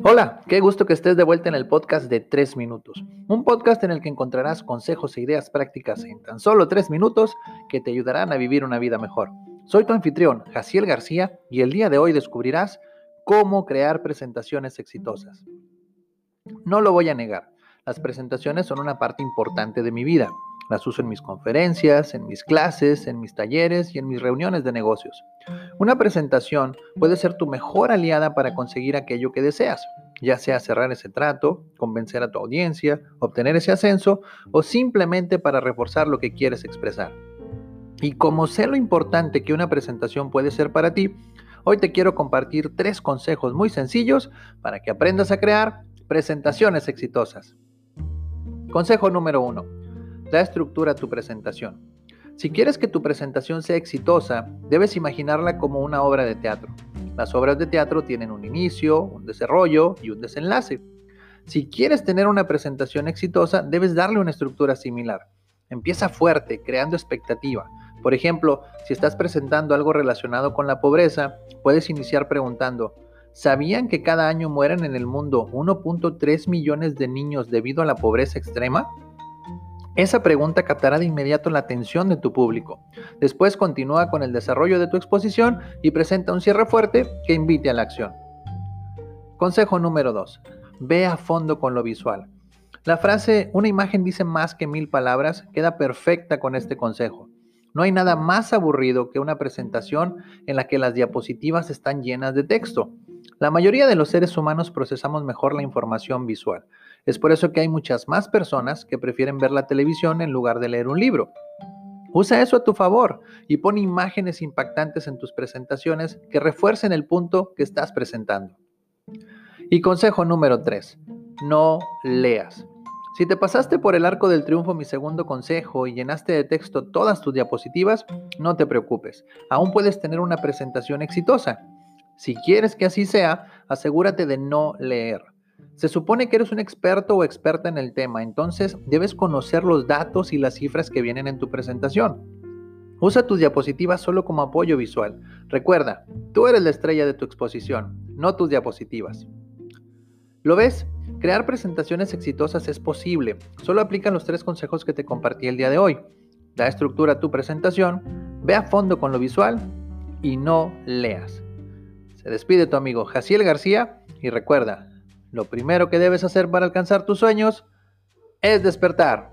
Hola, qué gusto que estés de vuelta en el podcast de 3 minutos. Un podcast en el que encontrarás consejos e ideas prácticas en tan solo 3 minutos que te ayudarán a vivir una vida mejor. Soy tu anfitrión, Jaciel García, y el día de hoy descubrirás cómo crear presentaciones exitosas. No lo voy a negar, las presentaciones son una parte importante de mi vida. Las uso en mis conferencias, en mis clases, en mis talleres y en mis reuniones de negocios. Una presentación puede ser tu mejor aliada para conseguir aquello que deseas, ya sea cerrar ese trato, convencer a tu audiencia, obtener ese ascenso o simplemente para reforzar lo que quieres expresar. Y como sé lo importante que una presentación puede ser para ti, hoy te quiero compartir tres consejos muy sencillos para que aprendas a crear presentaciones exitosas. Consejo número uno. Da estructura a tu presentación. Si quieres que tu presentación sea exitosa, debes imaginarla como una obra de teatro. Las obras de teatro tienen un inicio, un desarrollo y un desenlace. Si quieres tener una presentación exitosa, debes darle una estructura similar. Empieza fuerte, creando expectativa. Por ejemplo, si estás presentando algo relacionado con la pobreza, puedes iniciar preguntando, ¿sabían que cada año mueren en el mundo 1.3 millones de niños debido a la pobreza extrema? Esa pregunta captará de inmediato la atención de tu público. Después continúa con el desarrollo de tu exposición y presenta un cierre fuerte que invite a la acción. Consejo número 2. Ve a fondo con lo visual. La frase una imagen dice más que mil palabras queda perfecta con este consejo. No hay nada más aburrido que una presentación en la que las diapositivas están llenas de texto. La mayoría de los seres humanos procesamos mejor la información visual. Es por eso que hay muchas más personas que prefieren ver la televisión en lugar de leer un libro. Usa eso a tu favor y pon imágenes impactantes en tus presentaciones que refuercen el punto que estás presentando. Y consejo número 3. No leas. Si te pasaste por el arco del triunfo mi segundo consejo y llenaste de texto todas tus diapositivas, no te preocupes. Aún puedes tener una presentación exitosa. Si quieres que así sea, asegúrate de no leer. Se supone que eres un experto o experta en el tema, entonces debes conocer los datos y las cifras que vienen en tu presentación. Usa tus diapositivas solo como apoyo visual. Recuerda, tú eres la estrella de tu exposición, no tus diapositivas. ¿Lo ves? Crear presentaciones exitosas es posible. Solo aplica los tres consejos que te compartí el día de hoy. Da estructura a tu presentación, ve a fondo con lo visual y no leas. Se despide tu amigo Jaciel García y recuerda, lo primero que debes hacer para alcanzar tus sueños es despertar.